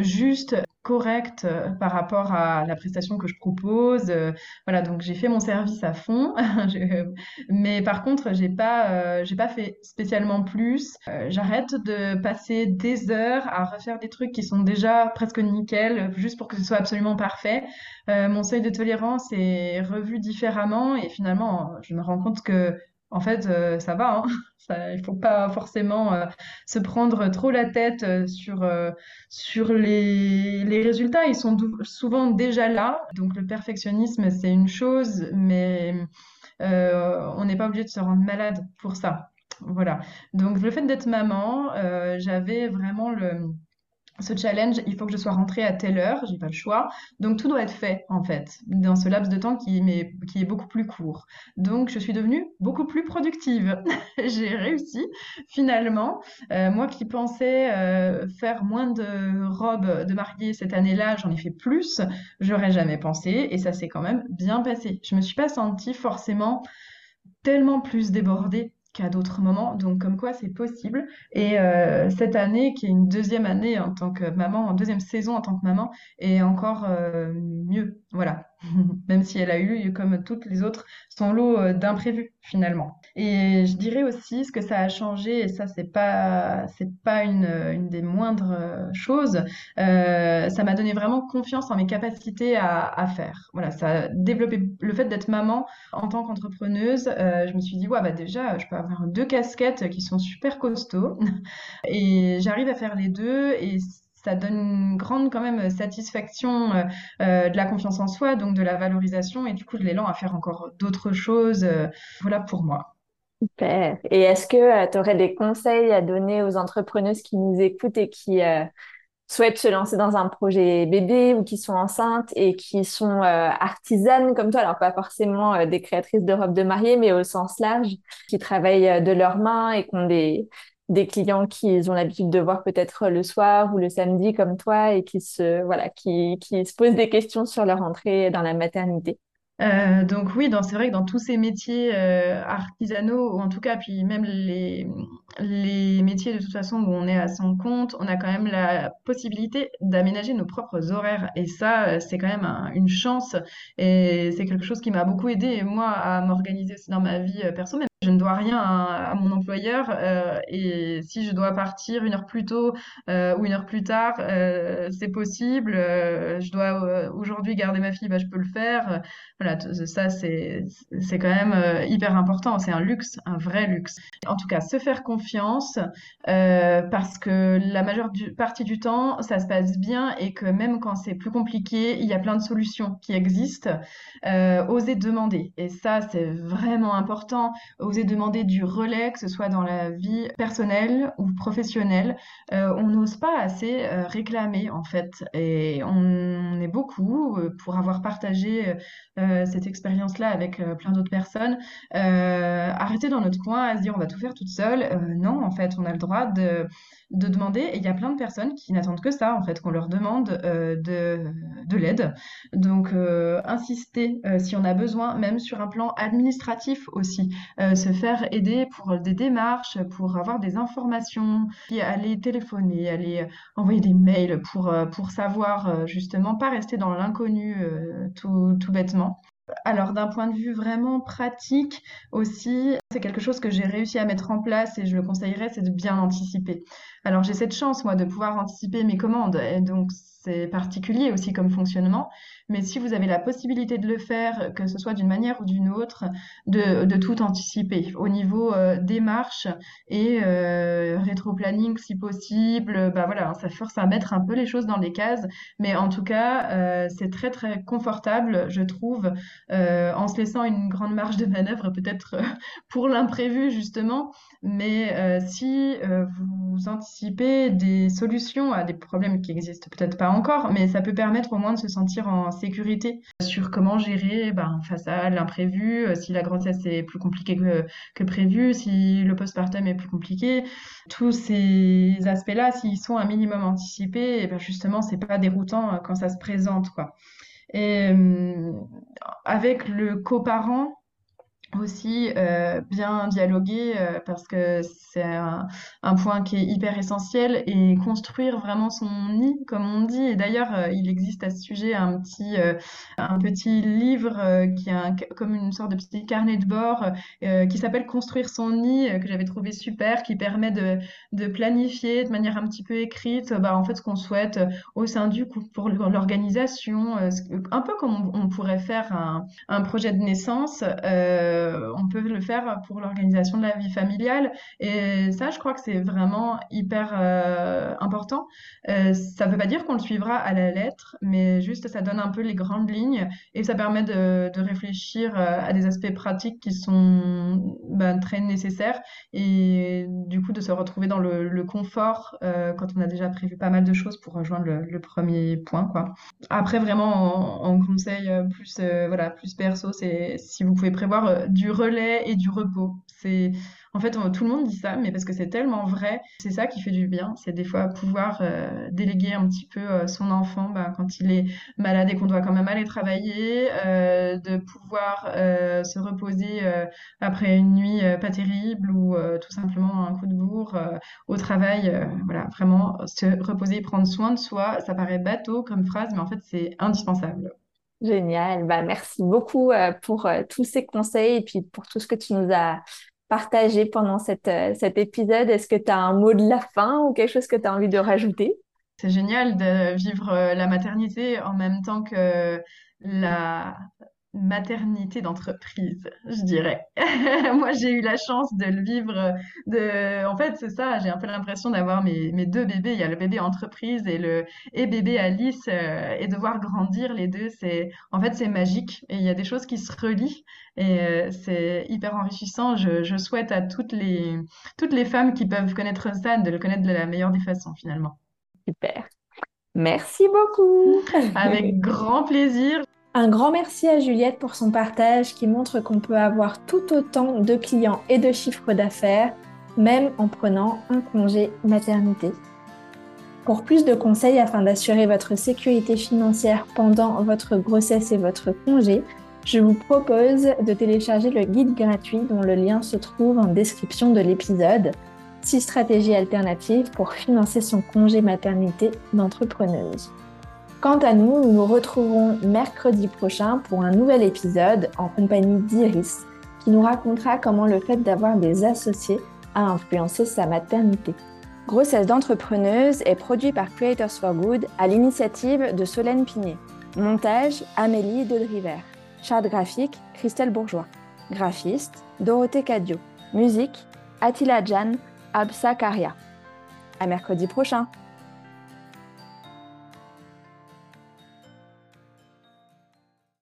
juste correct euh, par rapport à la prestation que je propose. Euh, voilà, donc j'ai fait mon service à fond. Mais par contre, j'ai pas, pas fait spécialement plus. J'arrête de passer des heures à refaire des trucs qui sont déjà presque nickel, juste pour que ce soit absolument parfait. mon seuil de tolérance est revu différemment et finalement, je me rends compte que en fait, ça va. Hein il ne faut pas forcément euh, se prendre trop la tête euh, sur, euh, sur les, les, résultats. Ils sont souvent déjà là. Donc le perfectionnisme, c'est une chose, mais on n'est pas obligé de se rendre malade pour ça. Voilà. Donc le fait d'être maman, j'avais vraiment le ce challenge, il faut que je sois rentrée à telle heure, j'ai pas le choix. Donc tout doit être fait en fait dans ce laps de temps qui, est, beaucoup plus court. Donc je suis devenue beaucoup plus productive. j'ai réussi finalement. Euh, moi qui pensais euh, faire moins de robes de mariée cette année-là, j'en ai fait plus. J'aurais jamais pensé et ça s'est quand même bien passé. Je me suis pas sentie forcément tellement plus débordée qu'à d'autres moments. Donc, comme quoi, c'est possible. Et euh, cette année, qui est une deuxième année en tant que maman, en deuxième saison en tant que maman, est encore euh, mieux. Voilà. Même si elle a eu, comme toutes les autres, son lot euh, d'imprévus, finalement. Et je dirais aussi ce que ça a changé, et ça, c'est pas, c'est pas une, une des moindres choses. ça m'a donné vraiment confiance en mes capacités à, à faire. Voilà, ça a développé le fait d'être maman en tant qu'entrepreneuse. je me suis dit, ouais, bah déjà, je peux avoir deux casquettes qui sont super costauds. Et j'arrive à faire les deux et ça donne une grande quand même satisfaction euh, euh, de la confiance en soi, donc de la valorisation et du coup de l'élan à faire encore d'autres choses. Euh, voilà pour moi. Super. Et est-ce que tu aurais des conseils à donner aux entrepreneuses qui nous écoutent et qui souhaitent se lancer dans un projet bébé ou qui sont enceintes et qui sont artisanes comme toi, alors pas forcément des créatrices de robes de mariée, mais au sens large, qui travaillent de leurs mains et qui ont des, des clients qu'ils ont l'habitude de voir peut-être le soir ou le samedi comme toi et qui se, voilà, qui, qui se posent des questions sur leur entrée dans la maternité. Euh, donc oui, c'est vrai que dans tous ces métiers euh, artisanaux, ou en tout cas, puis même les, les métiers de toute façon où on est à son compte, on a quand même la possibilité d'aménager nos propres horaires. Et ça, euh, c'est quand même une chance. Et c'est quelque chose qui m'a beaucoup aidé, moi, à m'organiser aussi dans ma vie personnelle. Je ne dois rien à, mon employeur euh, et si je dois partir une heure plus tôt euh, ou une heure plus tard, euh, c'est possible. je dois aujourd'hui garder ma fille, bah, je peux le faire. Voilà, ça c'est quand même hyper important. C'est un luxe, un vrai luxe. En tout cas, se faire confiance parce que la majeure partie du temps, ça se passe bien et que même quand c'est plus compliqué, il y a plein de solutions qui existent. oser demander et ça c'est vraiment important demander du relais, que ce soit dans la vie personnelle ou professionnelle. Euh, on n'ose pas assez euh, réclamer en fait. Et on est beaucoup euh, pour avoir partagé cette expérience-là avec plein d'autres personnes. arrêter dans notre coin à se dire on va tout faire toute seule. non, en fait, on a le droit de de demander. Et il y a plein de personnes qui n'attendent que ça, en fait, qu'on leur demande de, de l'aide. Donc, insister si on a besoin, même sur un plan administratif aussi se faire aider pour des démarches, pour avoir des informations, aller téléphoner, aller envoyer des mails pour, euh, savoir euh, justement pas rester dans l'inconnu euh, tout, tout bêtement alors d'un point de vue vraiment pratique aussi, c'est quelque chose que j'ai réussi à mettre en place et je le conseillerais, c'est de bien anticiper. Alors j'ai cette chance, moi, de pouvoir anticiper mes commandes et donc c'est particulier aussi comme fonctionnement. Mais si vous avez la possibilité de le faire, que ce soit d'une manière ou d'une autre, de, de, tout anticiper au niveau euh, démarche et euh, rétro-planning si possible, bah voilà, ça force à mettre un peu les choses dans les cases. Mais en tout cas, euh, c'est très très confortable, je trouve, euh, en se laissant une grande marge de manœuvre peut-être pour l'imprévu justement. Mais euh, si euh, vous anticipez des solutions à des problèmes qui existent peut-être pas encore, mais ça peut permettre au moins de se sentir en sécurité sur comment gérer ben, face à l'imprévu, euh, si la grossesse est plus compliquée que, que prévu, si le postpartum est plus compliqué. Tous ces aspects-là, s'ils sont un minimum anticipés, et eh ben justement, c'est pas déroutant euh, quand ça se présente. Et euh, avec le coparent, aussi euh, bien dialoguer euh, parce que c'est un, un, point qui est hyper essentiel et construire vraiment son nid comme on dit. Et d'ailleurs euh, il existe à ce sujet un petit euh, un petit livre euh, qui est un, comme une sorte de petit carnet de bord qui s'appelle construire son nid que j'avais trouvé super qui permet de, de planifier de manière un petit peu écrite bah en fait ce qu'on souhaite au sein du couple pour l'organisation un peu comme on, on, pourrait faire un, un projet de naissance euh, euh, on peut le faire pour l'organisation de la vie familiale. Et ça, je crois que c'est vraiment hyper euh, important. Euh, ça ne veut pas dire qu'on le suivra à la lettre, mais juste ça donne un peu les grandes lignes et ça permet de, réfléchir à des aspects pratiques qui sont ben, très nécessaires et du coup de se retrouver dans le, confort quand on a déjà prévu pas mal de choses pour rejoindre le, premier point. Après, vraiment, en, en conseil plus, voilà, plus perso, c'est si vous pouvez prévoir du relais et du repos. C'est en fait tout le monde dit ça, mais parce que c'est tellement vrai. C'est ça qui fait du bien. C'est des fois pouvoir euh, déléguer un petit peu euh, son enfant bah, quand il est malade et qu'on doit quand même aller travailler, euh, de pouvoir euh, se reposer euh, après une nuit euh, pas terrible ou tout simplement un coup de bourre au travail. voilà, vraiment se reposer prendre soin de soi. Ça paraît bateau comme phrase, mais en fait c'est indispensable. Génial. Bah, merci beaucoup euh, pour euh, tous ces conseils et puis pour tout ce que tu nous as partagé pendant cette, euh, cet épisode. Est-ce que tu as un mot de la fin ou quelque chose que tu as envie de rajouter? C'est génial de vivre la maternité en même temps que la maternité d'entreprise, je dirais. Moi, j'ai eu la chance de le vivre. De... En fait, c'est ça, j'ai un peu l'impression d'avoir mes, mes deux bébés. Il y a le bébé entreprise et le et bébé Alice euh, et de voir grandir les deux, c'est en fait c'est magique et il y a des choses qui se relient et euh, c'est hyper enrichissant. Je, je souhaite à toutes les toutes les femmes qui peuvent connaître ça de le connaître de la meilleure des façons finalement. Super. Merci beaucoup. Avec grand plaisir. Un grand merci à Juliette pour son partage qui montre qu'on peut avoir tout autant de clients et de chiffres d'affaires, même en prenant un congé maternité. Pour plus de conseils afin d'assurer votre sécurité financière pendant votre grossesse et votre congé, je vous propose de télécharger le guide gratuit dont le lien se trouve en description de l'épisode. 6 stratégies alternatives pour financer son congé maternité d'entrepreneuse. Quant à nous, nous nous retrouverons mercredi prochain pour un nouvel épisode en compagnie d'Iris qui nous racontera comment le fait d'avoir des associés a influencé sa maternité. Grossesse d'entrepreneuse est produit par Creators for Good à l'initiative de Solène Pinet. Montage Amélie Dodriver. Charte graphique Christelle Bourgeois. Graphiste Dorothée Cadio. Musique Attila Jan Absa Karia. À mercredi prochain.